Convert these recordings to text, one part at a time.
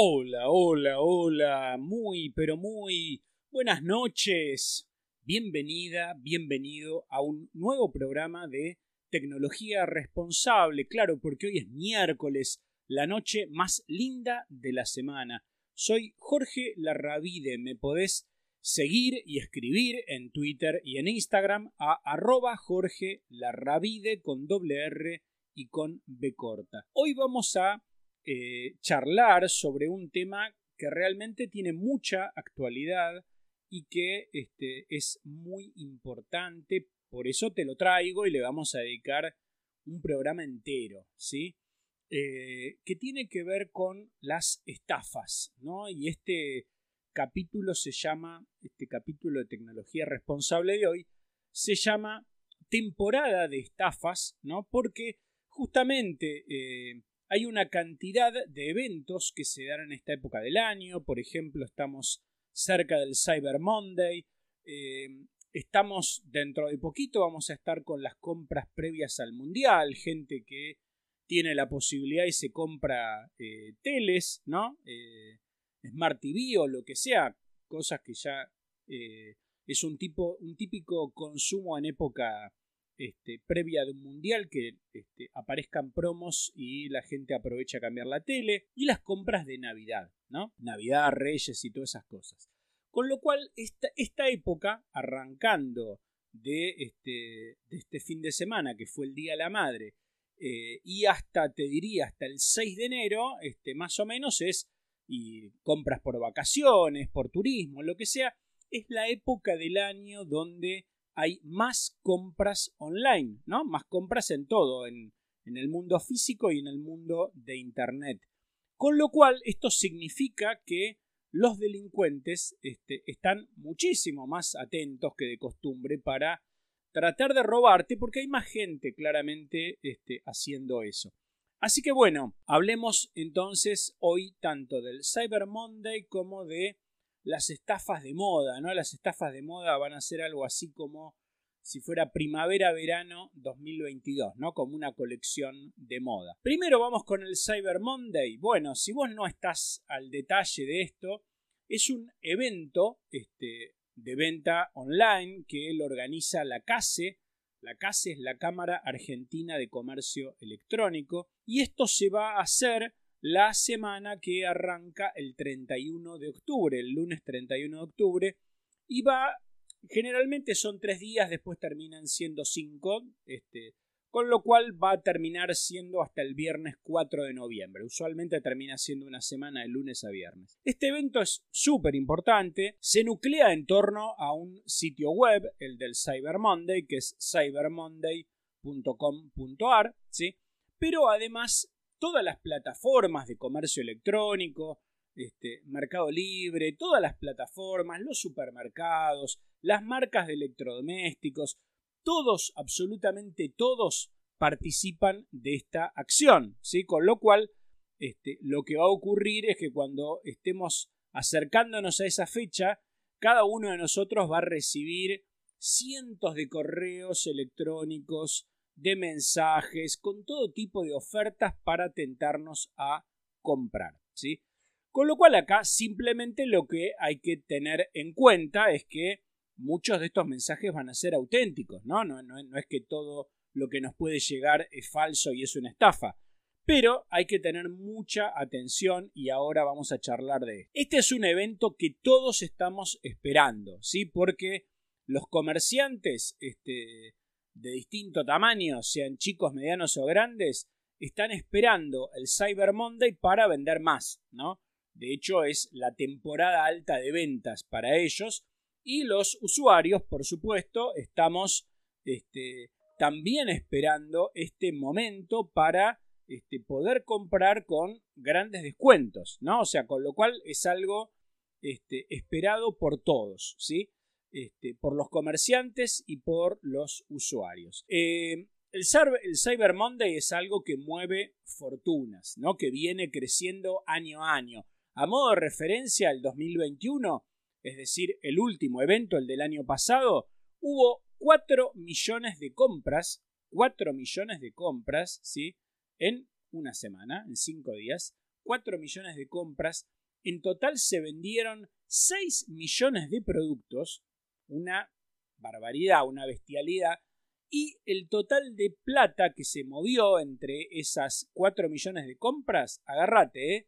Hola, hola, hola, muy, pero muy buenas noches. Bienvenida, bienvenido a un nuevo programa de tecnología responsable. Claro, porque hoy es miércoles, la noche más linda de la semana. Soy Jorge Larravide, me podés seguir y escribir en Twitter y en Instagram a arroba Jorge Larravide con doble R y con B corta. Hoy vamos a eh, charlar sobre un tema que realmente tiene mucha actualidad y que este, es muy importante. Por eso te lo traigo y le vamos a dedicar un programa entero, ¿sí? Eh, que tiene que ver con las estafas, ¿no? Y este capítulo se llama, este capítulo de tecnología responsable de hoy, se llama temporada de estafas, ¿no? Porque justamente eh, hay una cantidad de eventos que se dan en esta época del año. Por ejemplo, estamos cerca del Cyber Monday. Eh, estamos dentro de poquito, vamos a estar con las compras previas al Mundial. Gente que tiene la posibilidad y se compra eh, teles, ¿no? Eh, Smart TV o lo que sea. Cosas que ya es un, tipo, un típico consumo en época este, previa de un mundial que este, aparezcan promos y la gente aprovecha a cambiar la tele y las compras de Navidad, ¿no? Navidad, Reyes y todas esas cosas. Con lo cual, esta, esta época, arrancando de este, este fin de semana, que fue el Día de la Madre, eh, y hasta, te diría, hasta el 6 de enero, este, más o menos es, y compras por vacaciones, por turismo, lo que sea, es la época del año donde hay más compras online, ¿no? Más compras en todo, en, el mundo físico y en el mundo de Internet. Con lo cual, esto significa que los delincuentes este, están muchísimo más atentos que de costumbre para tratar de robarte porque hay más gente claramente este, haciendo eso. Así que bueno, hablemos entonces hoy tanto del Cyber Monday como de las estafas de moda, ¿no? Las estafas de moda van a ser algo así como si fuera primavera-verano 2022, ¿no? Como una colección de moda. Primero vamos con el Cyber Monday. Bueno, si vos no estás al detalle de esto, es un evento este, de venta online que lo organiza la CASE. La CASE es la Cámara Argentina de Comercio Electrónico y esto se va a hacer la semana que arranca el 31 de octubre, el lunes 31 de octubre, y va, generalmente son tres días, después terminan siendo cinco, este, con lo cual va a terminar siendo hasta el viernes 4 de noviembre. Usualmente termina siendo una semana de lunes a viernes. Este evento es súper importante, se nuclea en torno a un sitio web, el del Cyber Monday, que es cybermonday.com.ar, ¿sí? pero además todas las plataformas de comercio electrónico, este, Mercado Libre, todas las plataformas, los supermercados, las marcas de electrodomésticos, todos, absolutamente todos, participan de esta acción, ¿sí? Con lo cual, este, lo que va a ocurrir es que cuando estemos acercándonos a esa fecha, cada uno de nosotros va a recibir cientos de correos electrónicos de mensajes, con todo tipo de ofertas para tentarnos a comprar. ¿sí? Con lo cual acá simplemente lo que hay que tener en cuenta es que muchos de estos mensajes van a ser auténticos, ¿no? No, no, es que todo lo que nos puede llegar es falso y es una estafa. Pero hay que tener mucha atención y ahora vamos a charlar de esto. Este es un evento que todos estamos esperando, ¿sí? Porque los comerciantes este, de distinto tamaño, sean chicos, medianos o grandes, están esperando el Cyber Monday para vender más, ¿no? De hecho, es la temporada alta de ventas para ellos y los usuarios, por supuesto, estamos este, también esperando este momento para este, poder comprar con grandes descuentos, ¿no? O sea, con lo cual es algo este, esperado por todos, ¿sí? Este, por los comerciantes y por los usuarios. Eh, el, Cyber Monday es algo que mueve fortunas, ¿no? que viene creciendo año a año. A modo de referencia, el 2021, es decir, el último evento, el del año pasado, hubo 4 millones de compras, 4 millones de compras, ¿sí? En una semana, en 5 días, 4 millones de compras, en total se vendieron 6 millones de productos, una barbaridad, una bestialidad, y el total de plata que se movió entre esas 4 millones de compras, agárrate, ¿eh?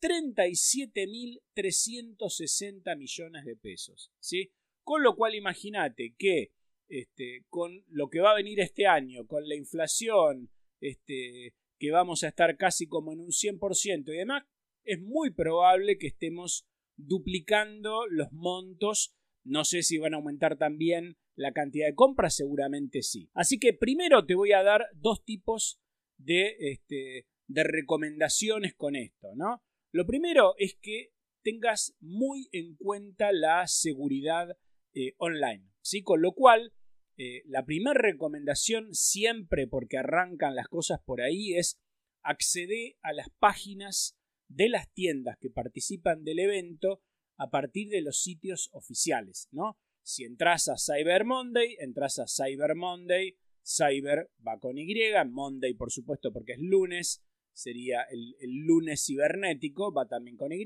37.360 millones de pesos, ¿sí? Con lo cual imagínate que este, con lo que va a venir este año, con la inflación, este, que vamos a estar casi como en un 100% y demás, es muy probable que estemos duplicando los montos. No sé si van a aumentar también la cantidad de compras, seguramente sí. Así que primero te voy a dar dos tipos de, este, de recomendaciones con esto, ¿no? Lo primero es que tengas muy en cuenta la seguridad eh, online, ¿sí? Con lo cual, eh, la primera recomendación siempre, porque arrancan las cosas por ahí, es acceder a las páginas de las tiendas que participan del evento a partir de los sitios oficiales, ¿no? Si entras a Cyber Monday, entras a Cyber Monday, Cyber va con Y, Monday por supuesto porque es lunes, sería el, lunes cibernético, va también con Y,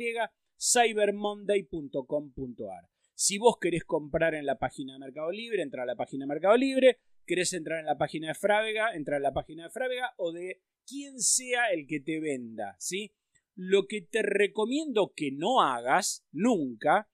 cybermonday.com.ar. Si vos querés comprar en la página de Mercado Libre, entra a la página de Mercado Libre, querés entrar en la página de Frávega, entra a la página de Frávega o de quien sea el que te venda, ¿sí? Lo que te recomiendo que no hagas nunca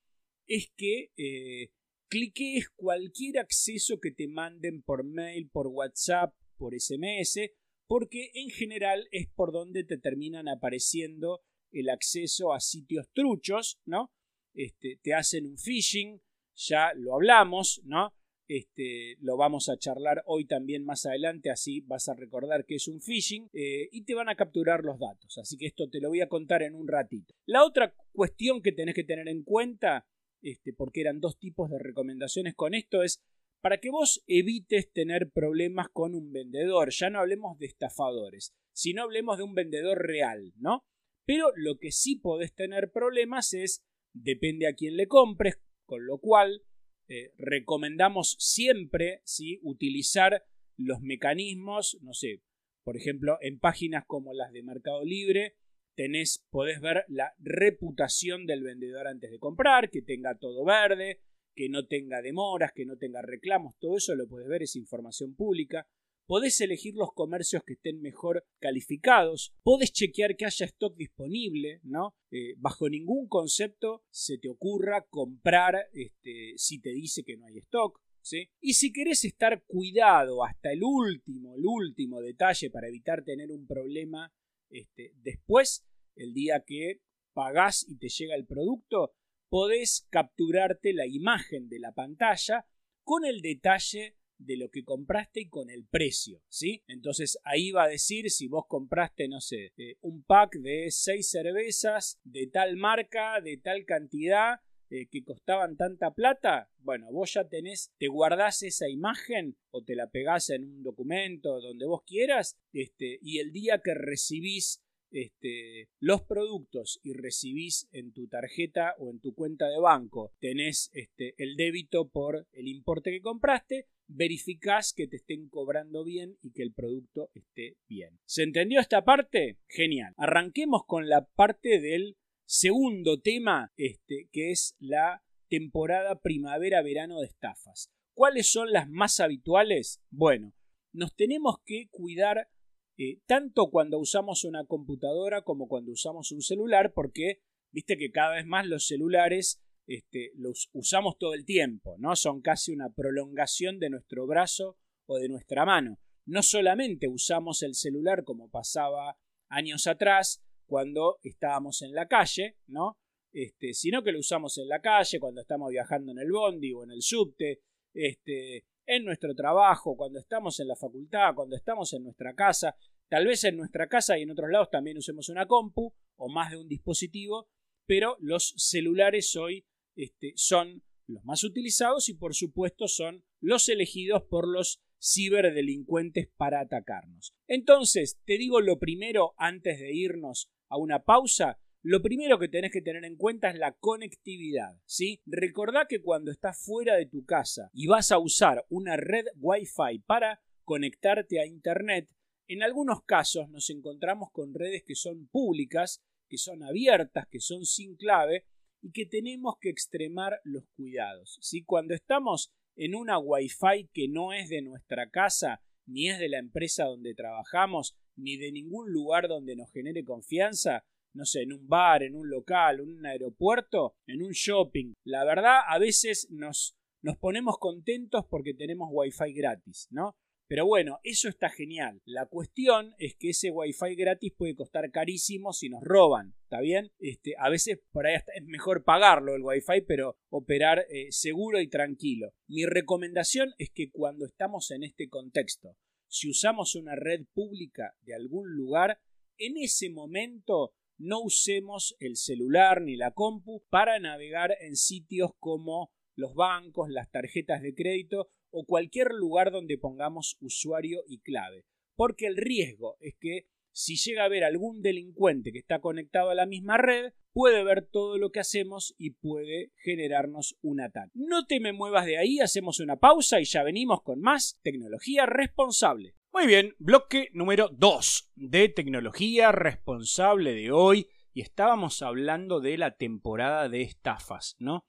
es que eh, cliques cualquier acceso que te manden por mail, por WhatsApp, por SMS, porque en general es por donde te terminan apareciendo el acceso a sitios truchos, ¿no? Este, te hacen un phishing, ya lo hablamos, ¿no? Este, lo vamos a charlar hoy también más adelante, así vas a recordar que es un phishing eh, y te van a capturar los datos. Así que esto te lo voy a contar en un ratito. La otra cuestión que tenés que tener en cuenta, este, porque eran dos tipos de recomendaciones con esto, es para que vos evites tener problemas con un vendedor. Ya no hablemos de estafadores, sino hablemos de un vendedor real, ¿no? Pero lo que sí podés tener problemas es, depende a quién le compres, con lo cual eh, recomendamos siempre ¿sí? utilizar los mecanismos, no sé, por ejemplo, en páginas como las de Mercado Libre, tenés, podés ver la reputación del vendedor antes de comprar, que tenga todo verde, que no tenga demoras, que no tenga reclamos, todo eso lo puedes ver, es información pública. Podés elegir los comercios que estén mejor calificados, podés chequear que haya stock disponible, ¿no? Eh, bajo ningún concepto se te ocurra comprar este, si te dice que no hay stock. ¿Sí? Y si querés estar cuidado hasta el último, el último detalle para evitar tener un problema este, después, el día que pagás y te llega el producto, podés capturarte la imagen de la pantalla con el detalle de lo que compraste y con el precio, ¿sí? Entonces ahí va a decir si vos compraste, no sé, eh, un pack de seis cervezas de tal marca, de tal cantidad, eh, que costaban tanta plata, bueno, vos ya tenés, te guardás esa imagen o te la pegás en un documento donde vos quieras, este, y el día que recibís este, los productos y recibís en tu tarjeta o en tu cuenta de banco, tenés este, el débito por el importe que compraste, verificás que te estén cobrando bien y que el producto esté bien. ¿Se entendió esta parte? Genial. Arranquemos con la parte del segundo tema, este, que es la temporada primavera-verano de estafas. ¿Cuáles son las más habituales? Bueno, nos tenemos que cuidar eh, tanto cuando usamos una computadora como cuando usamos un celular, porque viste que cada vez más los celulares este, los usamos todo el tiempo, ¿no? Son casi una prolongación de nuestro brazo o de nuestra mano. No solamente usamos el celular como pasaba años atrás, cuando estábamos en la calle, ¿no? Este, sino que lo usamos en la calle, cuando estamos viajando en el bondi o en el subte, este, en nuestro trabajo, cuando estamos en la facultad, cuando estamos en nuestra casa. Tal vez en nuestra casa y en otros lados también usemos una compu o más de un dispositivo, pero los celulares hoy este, son los más utilizados y por supuesto son los elegidos por los ciberdelincuentes para atacarnos. Entonces, te digo lo primero antes de irnos a una pausa, lo primero que tenés que tener en cuenta es la conectividad, ¿sí? Recordá que cuando estás fuera de tu casa y vas a usar una red Wi-Fi para conectarte a Internet, en algunos casos nos encontramos con redes que son públicas que son abiertas, que son sin clave y que tenemos que extremar los cuidados. Si Cuando estamos en una Wi-Fi que no es de nuestra casa, ni es de la empresa donde trabajamos, ni de ningún lugar donde nos genere confianza, no sé, en un bar, en un local, en un aeropuerto, en un shopping. La verdad, a veces nos, nos ponemos contentos porque tenemos Wi-Fi gratis, ¿no? Pero bueno, eso está genial. La cuestión es que ese Wi-Fi gratis puede costar carísimo si nos roban, ¿está bien? Este, a veces por ahí es mejor pagarlo el Wi-Fi, pero operar eh, seguro y tranquilo. Mi recomendación es que cuando estamos en este contexto, si usamos una red pública de algún lugar, en ese momento no usemos el celular ni la compu para navegar en sitios como los bancos, las tarjetas de crédito o cualquier lugar donde pongamos usuario y clave. Porque el riesgo es que si llega a haber algún delincuente que está conectado a la misma red, puede ver todo lo que hacemos y puede generarnos un ataque. No te me muevas de ahí, hacemos una pausa y ya venimos con más tecnología responsable. Muy bien, bloque número 2 de tecnología responsable de hoy y estábamos hablando de la temporada de estafas, ¿no?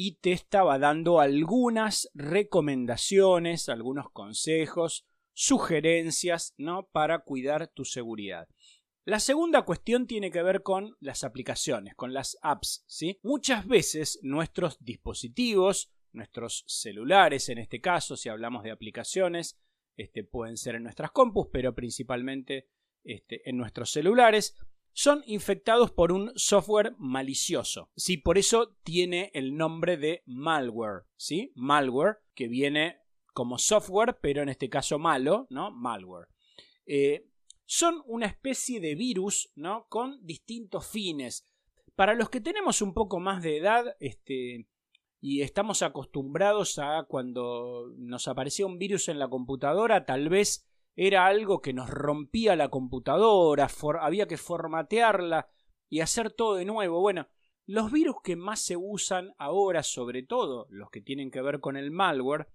Y te estaba dando algunas recomendaciones, algunos consejos, sugerencias, ¿no? Para cuidar tu seguridad. La segunda cuestión tiene que ver con las aplicaciones, con las apps, ¿sí? Muchas veces nuestros dispositivos, nuestros celulares en este caso, si hablamos de aplicaciones, este, pueden ser en nuestras compus, pero principalmente este, en nuestros celulares, son infectados por un software malicioso. Sí, por eso tiene el nombre de malware, ¿sí? Malware, que viene como software, pero en este caso malo, ¿no? Malware. Eh, son una especie de virus, ¿no? Con distintos fines. Para los que tenemos un poco más de edad, este, y estamos acostumbrados a cuando nos aparecía un virus en la computadora, tal vez era algo que nos rompía la computadora, había que formatearla y hacer todo de nuevo. Bueno, los virus que más se usan ahora, sobre todo los que tienen que ver con el malware,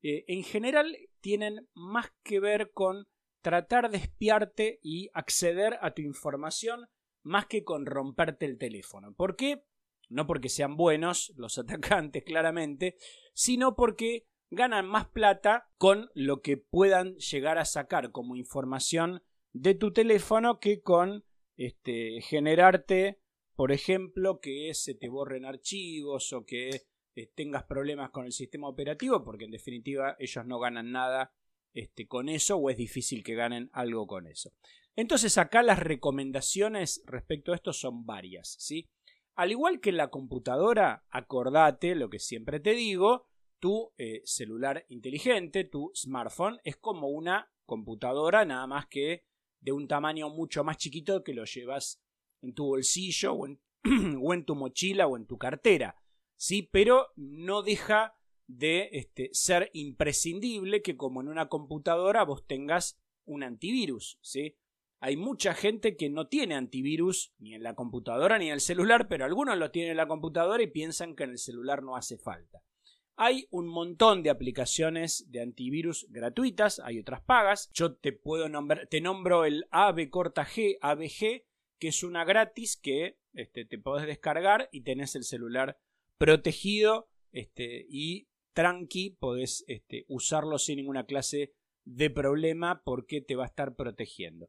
eh, en general tienen más que ver con tratar de espiarte y acceder a tu información más que con romperte el teléfono. ¿Por qué? No porque sean buenos los atacantes, claramente, sino porque ganan más plata con lo que puedan llegar a sacar como información de tu teléfono que con este, generarte, por ejemplo, que se te borren archivos o que eh, tengas problemas con el sistema operativo, porque en definitiva ellos no ganan nada este, con eso o es difícil que ganen algo con eso. Entonces acá las recomendaciones respecto a esto son varias, ¿sí? Al igual que en la computadora, acordate lo que siempre te digo, tu eh, celular inteligente, tu smartphone, es como una computadora, nada más que de un tamaño mucho más chiquito que lo llevas en tu bolsillo o en, tu mochila o en tu cartera. ¿sí? Pero no deja de este, ser imprescindible que como en una computadora vos tengas un antivirus. ¿sí? Hay mucha gente que no tiene antivirus ni en la computadora ni en el celular, pero algunos lo tienen en la computadora y piensan que en el celular no hace falta. Hay un montón de aplicaciones de antivirus gratuitas, hay otras pagas. Yo te puedo nombrar, te nombro el AB corta ABG, que es una gratis que este, te podés descargar y tenés el celular protegido este, y tranqui, podés este, usarlo sin ninguna clase de problema porque te va a estar protegiendo.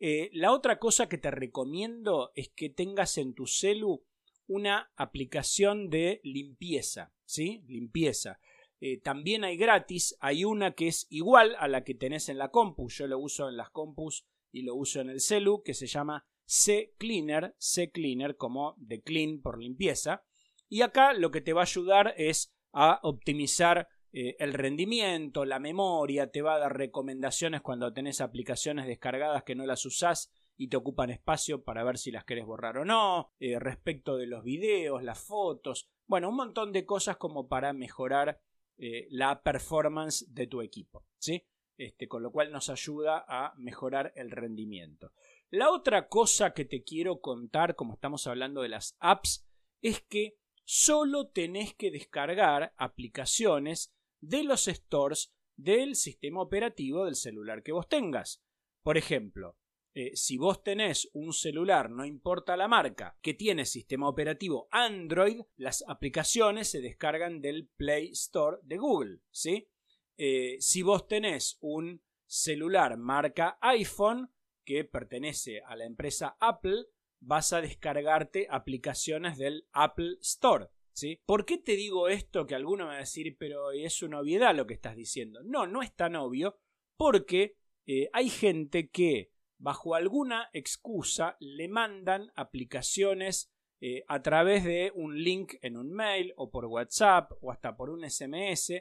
Eh, la otra cosa que te recomiendo es que tengas en tu celu una aplicación de limpieza, ¿sí? Limpieza. Eh, también hay gratis, hay una que es igual a la que tenés en la compu, yo lo uso en las compus y lo uso en el celu, que se llama C Cleaner, C Cleaner como de clean por limpieza, y acá lo que te va a ayudar es a optimizar eh, el rendimiento, la memoria, te va a dar recomendaciones cuando tenés aplicaciones descargadas que no las usás y te ocupan espacio para ver si las querés borrar o no, eh, respecto de los videos, las fotos, bueno, un montón de cosas como para mejorar eh, la performance de tu equipo, ¿sí? Este, con lo cual nos ayuda a mejorar el rendimiento. La otra cosa que te quiero contar, como estamos hablando de las apps, es que solo tenés que descargar aplicaciones de los stores del sistema operativo del celular que vos tengas. Por ejemplo, eh, si vos tenés un celular, no importa la marca, que tiene sistema operativo Android, las aplicaciones se descargan del Play Store de Google, ¿sí? Eh, si vos tenés un celular marca iPhone, que pertenece a la empresa Apple, vas a descargarte aplicaciones del Apple Store. ¿sí? ¿Por qué te digo esto que alguno me va a decir, pero es una obviedad lo que estás diciendo? No, no es tan obvio porque eh, hay gente que bajo alguna excusa le mandan aplicaciones eh, a través de un link en un mail o por WhatsApp o hasta por un SMS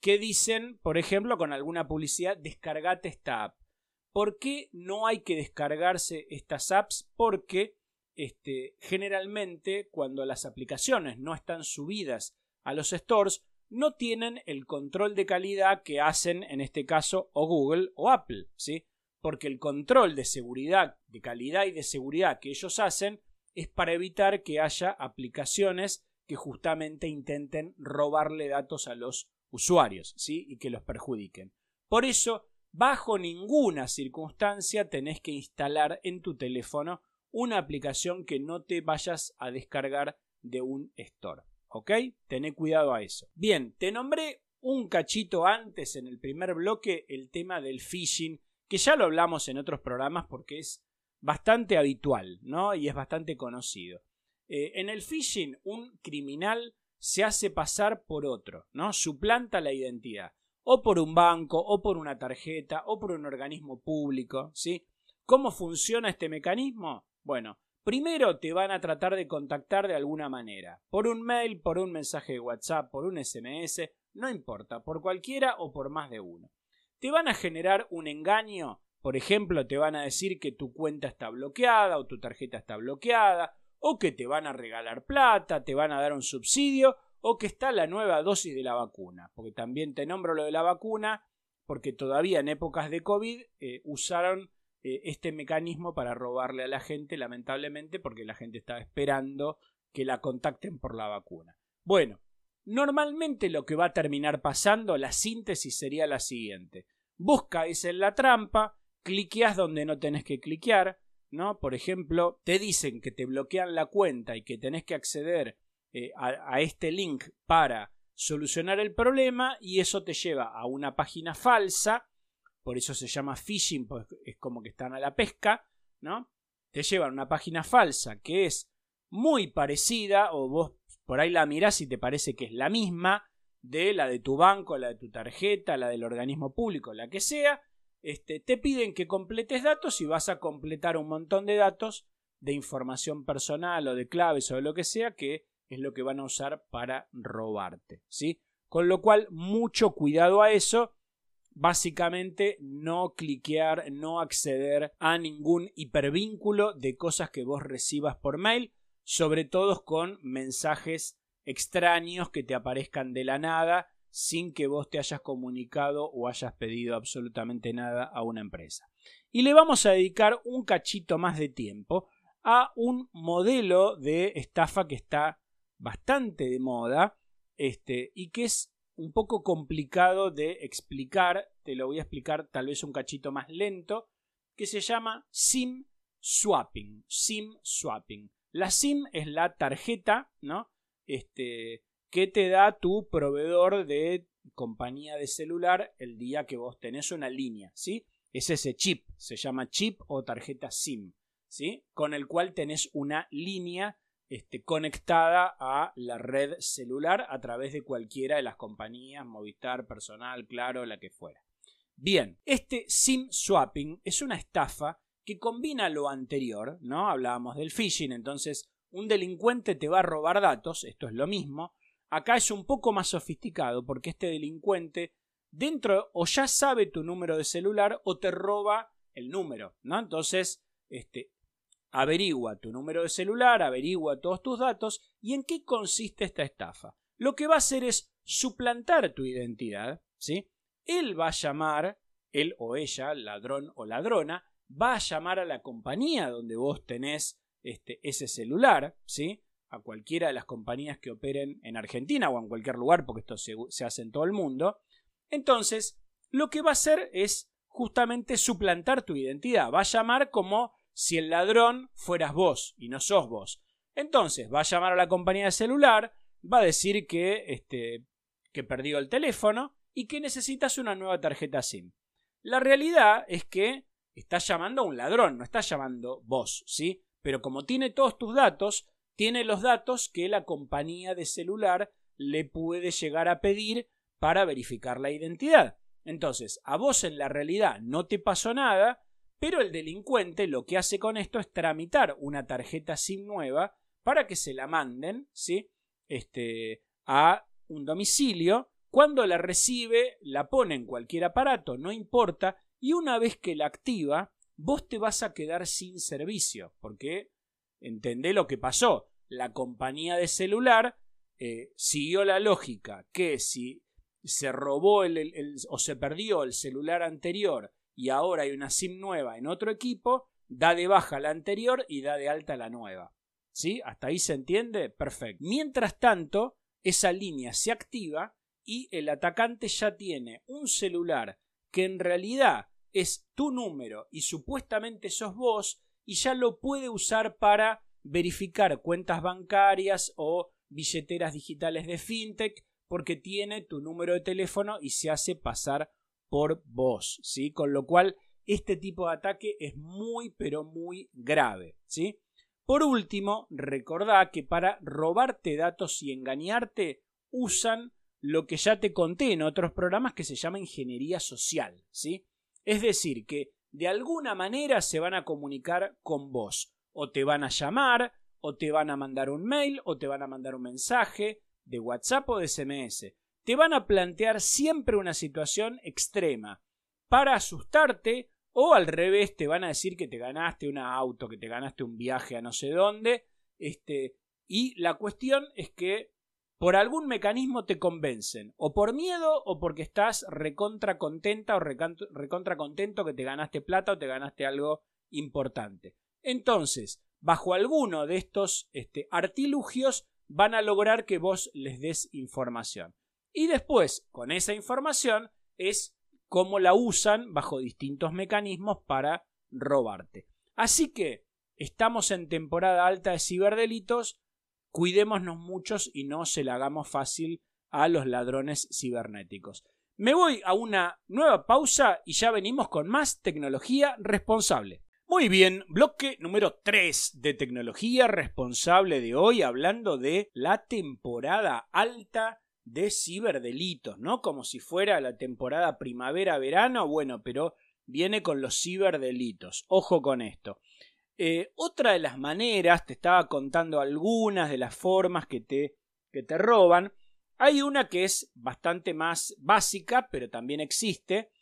que dicen, por ejemplo, con alguna publicidad, descargate esta app. ¿Por qué no hay que descargarse estas apps? Porque este, generalmente cuando las aplicaciones no están subidas a los stores, no tienen el control de calidad que hacen en este caso o Google o Apple, ¿sí? Porque el control de seguridad, de calidad y de seguridad que ellos hacen es para evitar que haya aplicaciones que justamente intenten robarle datos a los usuarios, ¿sí? Y que los perjudiquen. Por eso, bajo ninguna circunstancia tenés que instalar en tu teléfono una aplicación que no te vayas a descargar de un store. ¿Ok? Tené cuidado a eso. Bien, te nombré un cachito antes en el primer bloque el tema del phishing, que ya lo hablamos en otros programas porque es bastante habitual, ¿no? Y es bastante conocido. Eh, en el phishing, un criminal se hace pasar por otro, ¿no? Suplanta la identidad, o por un banco, o por una tarjeta, o por un organismo público, ¿sí? ¿Cómo funciona este mecanismo? Bueno, primero te van a tratar de contactar de alguna manera, por un mail, por un mensaje de WhatsApp, por un SMS, no importa, por cualquiera o por más de uno. Te van a generar un engaño, por ejemplo, te van a decir que tu cuenta está bloqueada o tu tarjeta está bloqueada, o que te van a regalar plata, te van a dar un subsidio, o que está la nueva dosis de la vacuna. Porque también te nombro lo de la vacuna, porque todavía en épocas de COVID eh, usaron eh, este mecanismo para robarle a la gente, lamentablemente, porque la gente estaba esperando que la contacten por la vacuna. Bueno, normalmente lo que va a terminar pasando, la síntesis sería la siguiente. Buscáis en la trampa, cliqueas donde no tenés que cliquear, ¿no? Por ejemplo, te dicen que te bloquean la cuenta y que tenés que acceder eh, a, este link para solucionar el problema y eso te lleva a una página falsa, por eso se llama phishing, pues es como que están a la pesca, ¿no? Te lleva a una página falsa que es muy parecida o vos por ahí la mirás y te parece que es la misma de la de tu banco, la de tu tarjeta, la del organismo público, la que sea, este, te piden que completes datos y vas a completar un montón de datos de información personal o de claves o de lo que sea que es lo que van a usar para robarte, ¿sí? Con lo cual, mucho cuidado a eso. Básicamente, no cliquear, no acceder a ningún hipervínculo de cosas que vos recibas por mail, sobre todo con mensajes extraños que te aparezcan de la nada sin que vos te hayas comunicado o hayas pedido absolutamente nada a una empresa. Y le vamos a dedicar un cachito más de tiempo a un modelo de estafa que está bastante de moda este, y que es un poco complicado de explicar, te lo voy a explicar tal vez un cachito más lento, que se llama SIM swapping, SIM swapping. La SIM es la tarjeta, ¿no? Este, que te da tu proveedor de compañía de celular el día que vos tenés una línea, ¿sí? Es ese chip, se llama chip o tarjeta SIM, ¿sí? Con el cual tenés una línea este, conectada a la red celular a través de cualquiera de las compañías, Movistar, Personal, Claro, la que fuera. Bien, este SIM swapping es una estafa que combina lo anterior, ¿no? Hablábamos del phishing, entonces un delincuente te va a robar datos, esto es lo mismo, Acá es un poco más sofisticado porque este delincuente dentro o ya sabe tu número de celular o te roba el número, ¿no? Entonces, este, averigua tu número de celular, averigua todos tus datos y en qué consiste esta estafa. Lo que va a hacer es suplantar tu identidad, ¿sí? Él va a llamar, él o ella, ladrón o ladrona, va a llamar a la compañía donde vos tenés este, ese celular, ¿sí? a cualquiera de las compañías que operen en Argentina o en cualquier lugar, porque esto se, hace en todo el mundo. Entonces, lo que va a hacer es justamente suplantar tu identidad. Va a llamar como si el ladrón fueras vos y no sos vos. Entonces va a llamar a la compañía de celular, va a decir que, este, que perdió el teléfono y que necesitas una nueva tarjeta SIM. La realidad es que está llamando a un ladrón, no está llamando vos, ¿sí? Pero como tiene todos tus datos, tiene los datos que la compañía de celular le puede llegar a pedir para verificar la identidad. Entonces, a vos en la realidad no te pasó nada, pero el delincuente lo que hace con esto es tramitar una tarjeta SIM nueva para que se la manden, ¿sí? Este, a un domicilio. Cuando la recibe, la pone en cualquier aparato, no importa, y una vez que la activa, vos te vas a quedar sin servicio, porque entendé lo que pasó. La compañía de celular eh, siguió la lógica que si se robó el, o se perdió el celular anterior y ahora hay una SIM nueva en otro equipo, da de baja la anterior y da de alta la nueva. ¿Sí? ¿Hasta ahí se entiende? Perfecto. Mientras tanto, esa línea se activa y el atacante ya tiene un celular que en realidad es tu número y supuestamente sos vos y ya lo puede usar para verificar cuentas bancarias o billeteras digitales de fintech porque tiene tu número de teléfono y se hace pasar por vos, ¿sí? Con lo cual este tipo de ataque es muy pero muy grave, ¿sí? Por último, recordá que para robarte datos y engañarte usan lo que ya te conté en otros programas que se llama ingeniería social, ¿sí? Es decir, que de alguna manera se van a comunicar con vos, o te van a llamar, o te van a mandar un mail, o te van a mandar un mensaje, de WhatsApp o de SMS, te van a plantear siempre una situación extrema. Para asustarte o al revés te van a decir que te ganaste un auto, que te ganaste un viaje a no sé dónde, este, y la cuestión es que por algún mecanismo te convencen, o por miedo o porque estás recontra contenta o recontra contento que te ganaste plata o te ganaste algo importante. Entonces, bajo alguno de estos este, artilugios van a lograr que vos les des información. Y después, con esa información, es cómo la usan bajo distintos mecanismos para robarte. Así que estamos en temporada alta de ciberdelitos, cuidémonos muchos y no se la hagamos fácil a los ladrones cibernéticos. Me voy a una nueva pausa y ya venimos con más tecnología responsable. Muy bien, bloque número 3 de tecnología responsable de hoy, hablando de la temporada alta de ciberdelitos, ¿no? Como si fuera la temporada primavera-verano, bueno, pero viene con los ciberdelitos. Ojo con esto. Eh, otra de las maneras, te estaba contando algunas de las formas que te, que te roban. Hay una que es bastante más básica, pero también existe,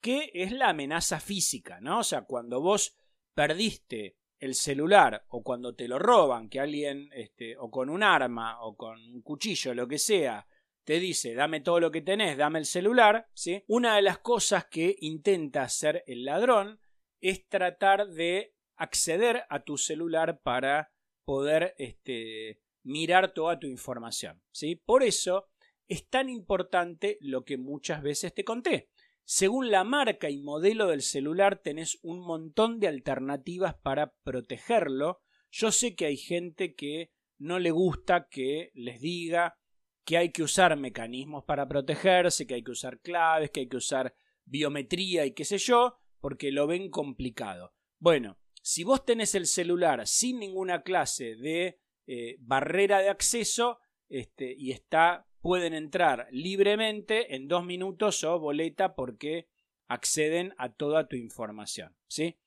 que es la amenaza física, ¿no? O sea, cuando vos perdiste el celular o cuando te lo roban, que alguien, este, o con un arma o con un cuchillo, lo que sea, te dice dame todo lo que tenés, dame el celular, ¿sí? Una de las cosas que intenta hacer el ladrón es tratar de acceder a tu celular para poder este, mirar toda tu información, ¿sí? Por eso es tan importante lo que muchas veces te conté. Según la marca y modelo del celular tenés un montón de alternativas para protegerlo. Yo sé que hay gente que no le gusta que les diga que hay que usar mecanismos para protegerse, que hay que usar claves, que hay que usar biometría y qué sé yo, porque lo ven complicado. Bueno, si vos tenés el celular sin ninguna clase de eh, barrera de acceso este, y está pueden entrar libremente en dos minutos o boleta porque acceden a toda tu información. ¿sí?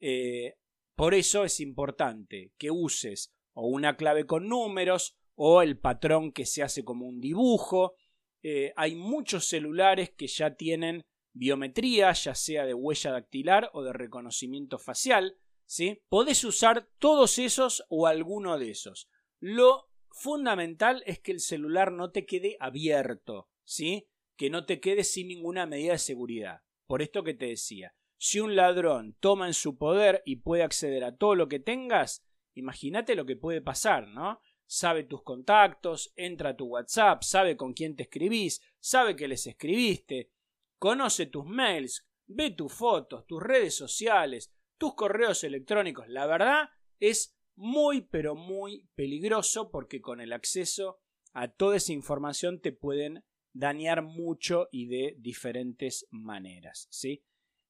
Eh, por eso es importante que uses o una clave con números o el patrón que se hace como un dibujo. Eh, hay muchos celulares que ya tienen biometría, ya sea de huella dactilar o de reconocimiento facial. ¿Sí? Podés usar todos esos o alguno de esos. Lo fundamental es que el celular no te quede abierto, ¿sí? Que no te quede sin ninguna medida de seguridad. Por esto que te decía, si un ladrón toma en su poder y puede acceder a todo lo que tengas, imagínate lo que puede pasar, ¿no? Sabe tus contactos, entra a tu WhatsApp, sabe con quién te escribís, sabe que les escribiste, conoce tus mails, ve tus fotos, tus redes sociales, tus correos electrónicos. La verdad es muy pero muy peligroso porque con el acceso a toda esa información te pueden dañar mucho y de diferentes maneras, ¿sí?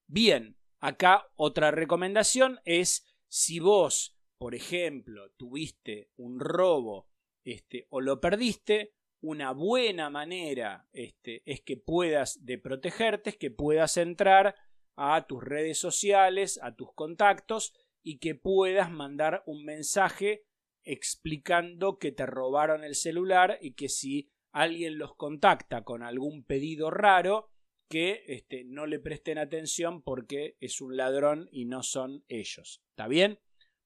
Bien, acá otra recomendación es si vos, por ejemplo, tuviste un robo este, o lo perdiste, una buena manera este, es que puedas de protegerte, es que puedas entrar a tus redes sociales, a tus contactos y que puedas mandar un mensaje explicando que te robaron el celular y que si alguien los contacta con algún pedido raro, que este, no le presten atención porque es un ladrón y no son ellos. ¿Está bien?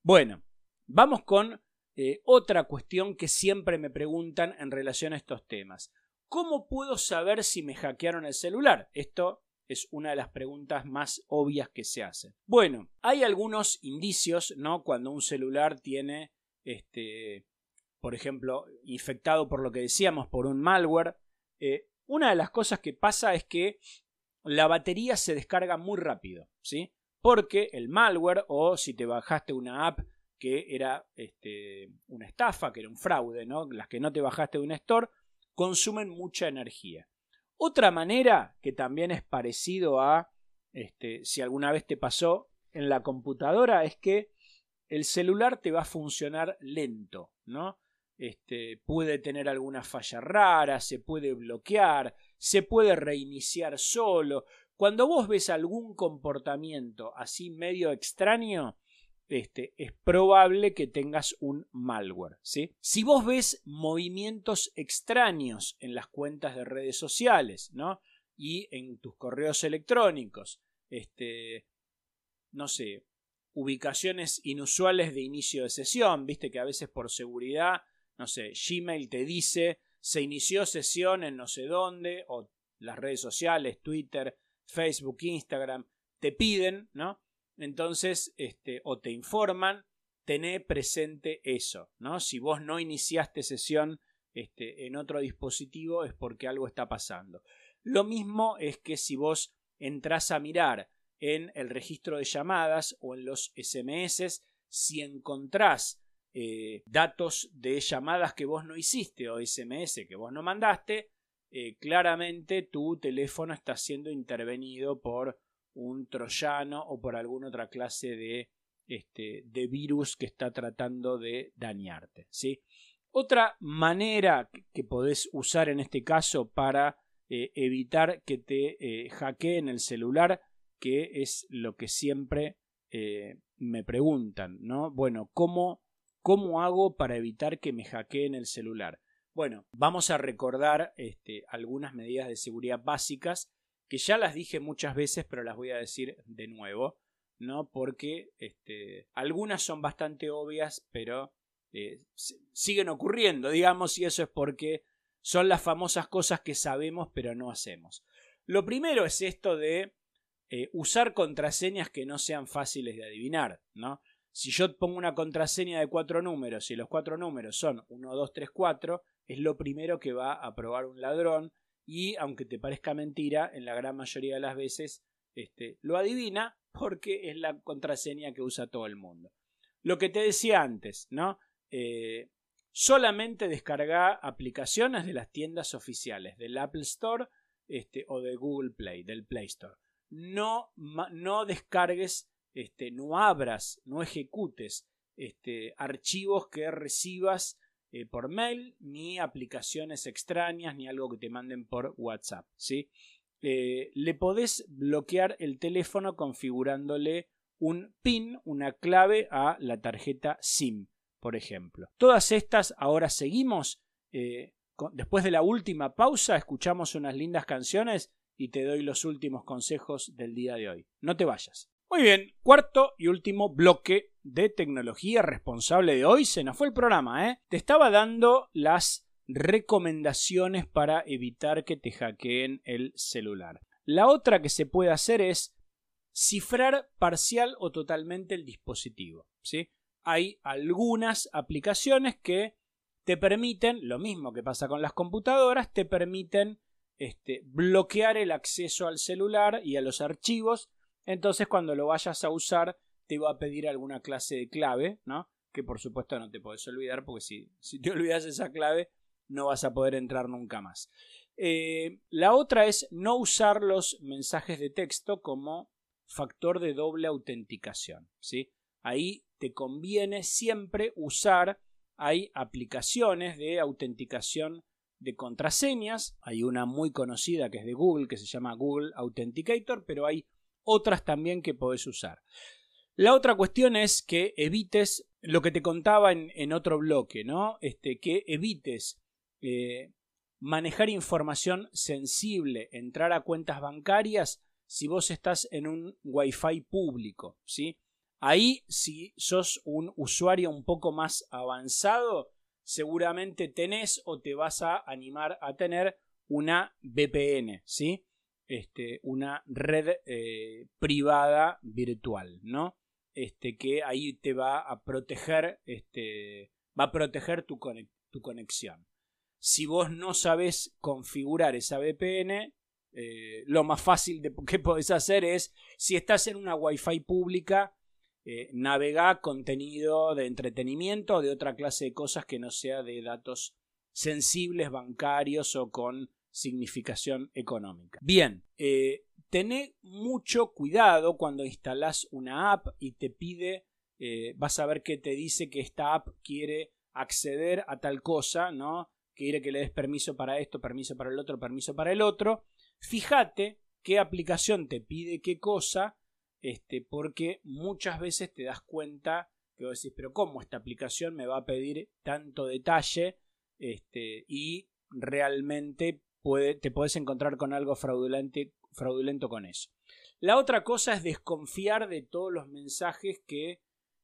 Bueno, vamos con eh, otra cuestión que siempre me preguntan en relación a estos temas. ¿Cómo puedo saber si me hackearon el celular? Esto es una de las preguntas más obvias que se hacen. Bueno, hay algunos indicios, ¿no? Cuando un celular tiene, este, por ejemplo, infectado por lo que decíamos, por un malware. Eh, una de las cosas que pasa es que la batería se descarga muy rápido, ¿sí? Porque el malware o si te bajaste una app que era este, una estafa, que era un fraude, ¿no? Las que no te bajaste de un store, consumen mucha energía. Otra manera que también es parecido a, este, si alguna vez te pasó en la computadora, es que el celular te va a funcionar lento, ¿no? Este, puede tener alguna falla rara, se puede bloquear, se puede reiniciar solo. Cuando vos ves algún comportamiento así medio extraño, este, es probable que tengas un malware. Si vos ves movimientos extraños en las cuentas de redes sociales ¿no? y en tus correos electrónicos, este, no sé, ubicaciones inusuales de inicio de sesión, viste que a veces por seguridad, no sé, Gmail te dice se inició sesión en no sé dónde, o las redes sociales, Twitter, Facebook, Instagram, te piden, ¿no? Entonces, este, o te informan, tené presente eso, ¿no? Si vos no iniciaste sesión este, en otro dispositivo es porque algo está pasando. Lo mismo es que si vos entras a mirar en el registro de llamadas o en los SMS, si encontrás eh, datos de llamadas que vos no hiciste o SMS que vos no mandaste, eh, claramente tu teléfono está siendo intervenido por un troyano o por alguna otra clase de, este, de virus que está tratando de dañarte. ¿sí? Otra manera que podés usar en este caso para eh, evitar que te eh, hackeen el celular, que es lo que siempre eh, me preguntan, ¿no? Bueno, ¿cómo, ¿cómo hago para evitar que me hackeen el celular? Bueno, vamos a recordar este, algunas medidas de seguridad básicas que ya las dije muchas veces, pero las voy a decir de nuevo, ¿no? Porque este, algunas son bastante obvias, pero eh, siguen ocurriendo, digamos, y eso es porque son las famosas cosas que sabemos pero no hacemos. Lo primero es esto de eh, usar contraseñas que no sean fáciles de adivinar, ¿no? Si yo pongo una contraseña de cuatro números y los cuatro números son 1, 2, 3, 4, es lo primero que va a probar un ladrón y aunque te parezca mentira, en la gran mayoría de las veces este, lo adivina porque es la contraseña que usa todo el mundo. Lo que te decía antes, ¿no? Eh, solamente descarga aplicaciones de las tiendas oficiales, del Apple Store este, o de Google Play, del Play Store. No, no descargues, este, no abras, no ejecutes este, archivos que recibas eh, por mail, ni aplicaciones extrañas, ni algo que te manden por WhatsApp. ¿sí? Eh, le podés bloquear el teléfono configurándole un PIN, una clave a la tarjeta SIM, por ejemplo. Todas estas ahora seguimos. Eh, después de la última pausa, escuchamos unas lindas canciones y te doy los últimos consejos del día de hoy. No te vayas. Muy bien, cuarto y último bloque de tecnología responsable de hoy. Se nos fue el programa, ¿eh? Te estaba dando las recomendaciones para evitar que te hackeen el celular. La otra que se puede hacer es cifrar parcial o totalmente el dispositivo. ¿sí? Hay algunas aplicaciones que te permiten, lo mismo que pasa con las computadoras, te permiten este, bloquear el acceso al celular y a los archivos. Entonces cuando lo vayas a usar te va a pedir alguna clase de clave, ¿no? Que por supuesto no te puedes olvidar porque si, si te olvidas esa clave no vas a poder entrar nunca más. Eh, la otra es no usar los mensajes de texto como factor de doble autenticación. ¿sí? Ahí te conviene siempre usar, hay aplicaciones de autenticación de contraseñas, hay una muy conocida que es de Google que se llama Google Authenticator, pero hay otras también que podés usar. La otra cuestión es que evites lo que te contaba en, otro bloque, ¿no? Este, que evites eh, manejar información sensible, entrar a cuentas bancarias si vos estás en un Wi-Fi público, ¿sí? Ahí, si sos un usuario un poco más avanzado, seguramente tenés o te vas a animar a tener una VPN, ¿sí? Este, una red eh, privada virtual, ¿no? Este, que ahí te va a proteger, este, va a proteger tu, tu conexión. Si vos no sabés configurar esa VPN, eh, lo más fácil de, que podés hacer es, si estás en una Wi-Fi pública, eh, navegar contenido de entretenimiento o de otra clase de cosas que no sea de datos sensibles, bancarios o con significación económica. Bien, eh, tené mucho cuidado cuando instalás una app y te pide, eh, vas a ver que te dice que esta app quiere acceder a tal cosa, ¿no? Quiere que le des permiso para esto, permiso para el otro, permiso para el otro. Fíjate qué aplicación te pide qué cosa este, porque muchas veces te das cuenta que vos decís, pero ¿cómo esta aplicación me va a pedir tanto detalle? Este, y realmente puede, te puedes encontrar con algo fraudulento con eso. La otra cosa es desconfiar de todos los mensajes que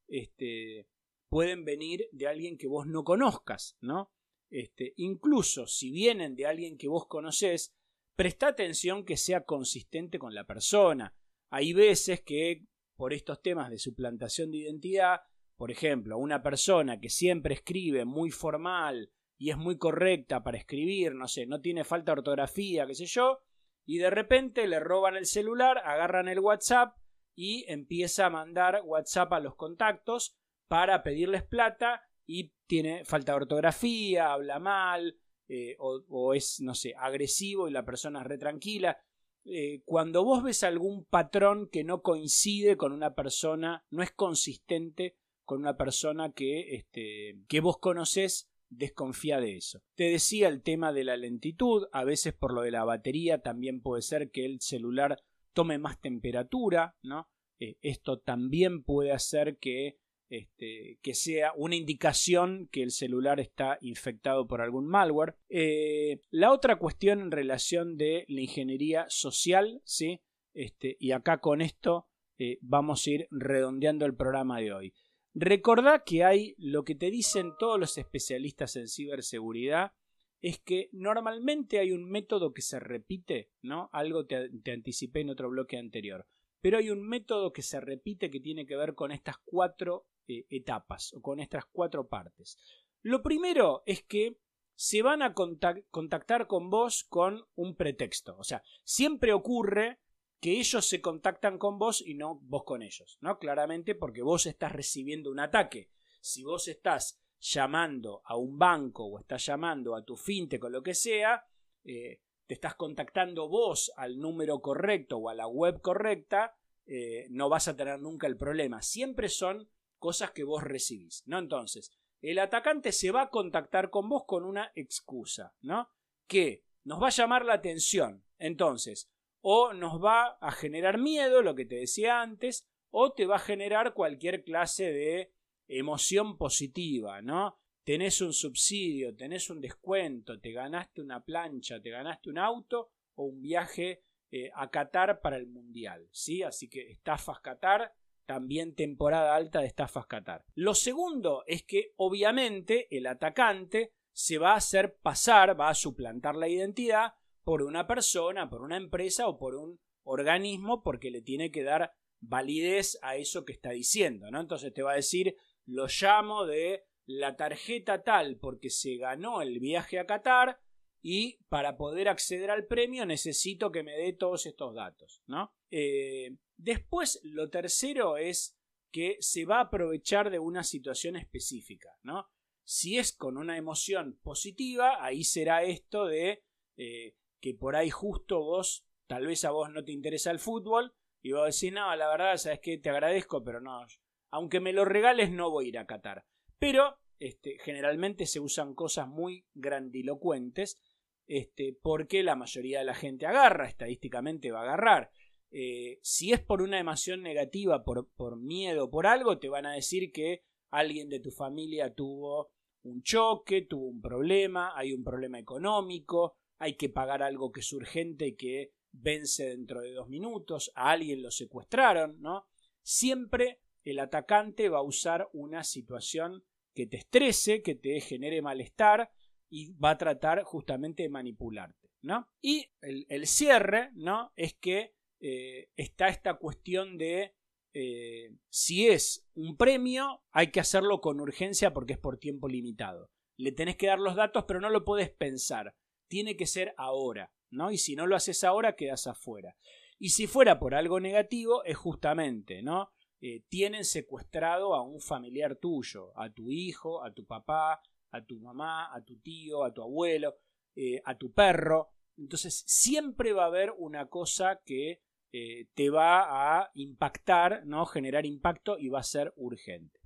este, pueden venir de alguien que vos no conozcas, ¿no? Este, incluso si vienen de alguien que vos conocés, presta atención que sea consistente con la persona. Hay veces que por estos temas de suplantación de identidad, por ejemplo, una persona que siempre escribe muy formal y es muy correcta para escribir, no sé, no tiene falta de ortografía, qué sé yo, y de repente le roban el celular, agarran el WhatsApp y empieza a mandar WhatsApp a los contactos para pedirles plata y tiene falta de ortografía, habla mal, eh, o, es, no sé, agresivo y la persona es retranquila. Eh, cuando vos ves algún patrón que no coincide con una persona, no es consistente con una persona que, este, que vos conocés, desconfía de eso. Te decía el tema de la lentitud, a veces por lo de la batería también puede ser que el celular tome más temperatura, ¿no? Eh, esto también puede hacer que este, que sea una indicación que el celular está infectado por algún malware. Eh, la otra cuestión en relación de la ingeniería social, ¿sí? Este, y acá con esto eh, vamos a ir redondeando el programa de hoy. Recordá que hay lo que te dicen todos los especialistas en ciberseguridad es que normalmente hay un método que se repite, ¿no? Algo te, te anticipé en otro bloque anterior. Pero hay un método que se repite que tiene que ver con estas cuatro eh, etapas o con estas cuatro partes. Lo primero es que se van a contactar con vos con un pretexto. O sea, siempre ocurre que ellos se contactan con vos y no vos con ellos, ¿no? Claramente porque vos estás recibiendo un ataque. Si vos estás llamando a un banco o estás llamando a tu fintech o lo que sea, eh, te estás contactando vos al número correcto o a la web correcta, eh, no vas a tener nunca el problema. Siempre son cosas que vos recibís, ¿no? Entonces, el atacante se va a contactar con vos con una excusa, ¿no? Que nos va a llamar la atención. Entonces, o nos va a generar miedo, lo que te decía antes, o te va a generar cualquier clase de emoción positiva, ¿no? Tenés un subsidio, tenés un descuento, te ganaste una plancha, te ganaste un auto o un viaje eh, a Qatar para el Mundial, ¿sí? Así que estafas Qatar, también temporada alta de estafas Qatar. Lo segundo es que obviamente el atacante se va a hacer pasar, va a suplantar la identidad por una persona, por una empresa o por un organismo porque le tiene que dar validez a eso que está diciendo, ¿no? Entonces te va a decir, lo llamo de la tarjeta tal porque se ganó el viaje a Qatar y para poder acceder al premio necesito que me dé todos estos datos, ¿no? Eh, después, lo tercero es que se va a aprovechar de una situación específica, ¿no? Si es con una emoción positiva, ahí será esto de eh, que por ahí justo vos, tal vez a vos no te interesa el fútbol, y vos decís, no, la verdad, sabes que te agradezco, pero no, aunque me lo regales, no voy a ir a Qatar. Pero este, generalmente se usan cosas muy grandilocuentes este, porque la mayoría de la gente agarra, estadísticamente va a agarrar. Eh, si es por una emoción negativa, por, por miedo, por algo, te van a decir que alguien de tu familia tuvo un choque, tuvo un problema, hay un problema económico, hay que pagar algo que es urgente y que vence dentro de dos minutos, a alguien lo secuestraron, ¿no? Siempre el atacante va a usar una situación que te estrese, que te genere malestar y va a tratar justamente de manipularte, ¿no? Y el, cierre, ¿no? Es que eh, está esta cuestión de eh, si es un premio, hay que hacerlo con urgencia porque es por tiempo limitado. Le tenés que dar los datos, pero no lo puedes pensar. Tiene que ser ahora, ¿no? Y si no lo haces ahora, quedas afuera. Y si fuera por algo negativo, es justamente, ¿no? Eh, tienen secuestrado a un familiar tuyo, a tu hijo, a tu papá, a tu mamá, a tu tío, a tu abuelo, eh, a tu perro. Entonces siempre va a haber una cosa que eh, te va a impactar, ¿no? Generar impacto y va a ser urgente.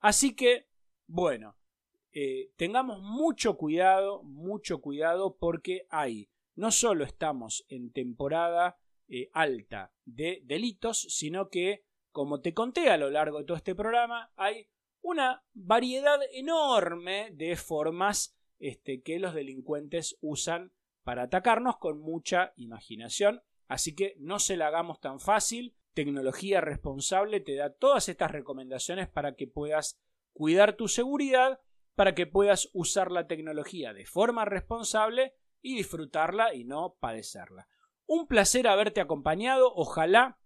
Así que, bueno, eh, tengamos mucho cuidado, mucho cuidado porque hay, no solo estamos en temporada eh, alta de delitos, sino que, como te conté a lo largo de todo este programa, hay una variedad enorme de formas este, que los delincuentes usan para atacarnos con mucha imaginación Así que no se la hagamos tan fácil. Tecnología responsable te da todas estas recomendaciones para que puedas cuidar tu seguridad, para que puedas usar la tecnología de forma responsable y disfrutarla y no padecerla. Un placer haberte acompañado. Ojalá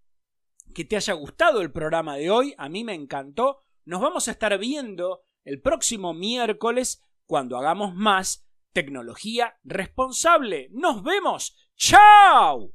que te haya gustado el programa de hoy. A mí me encantó. Nos vamos a estar viendo el próximo miércoles cuando hagamos más tecnología responsable. Nos vemos. ¡Chao!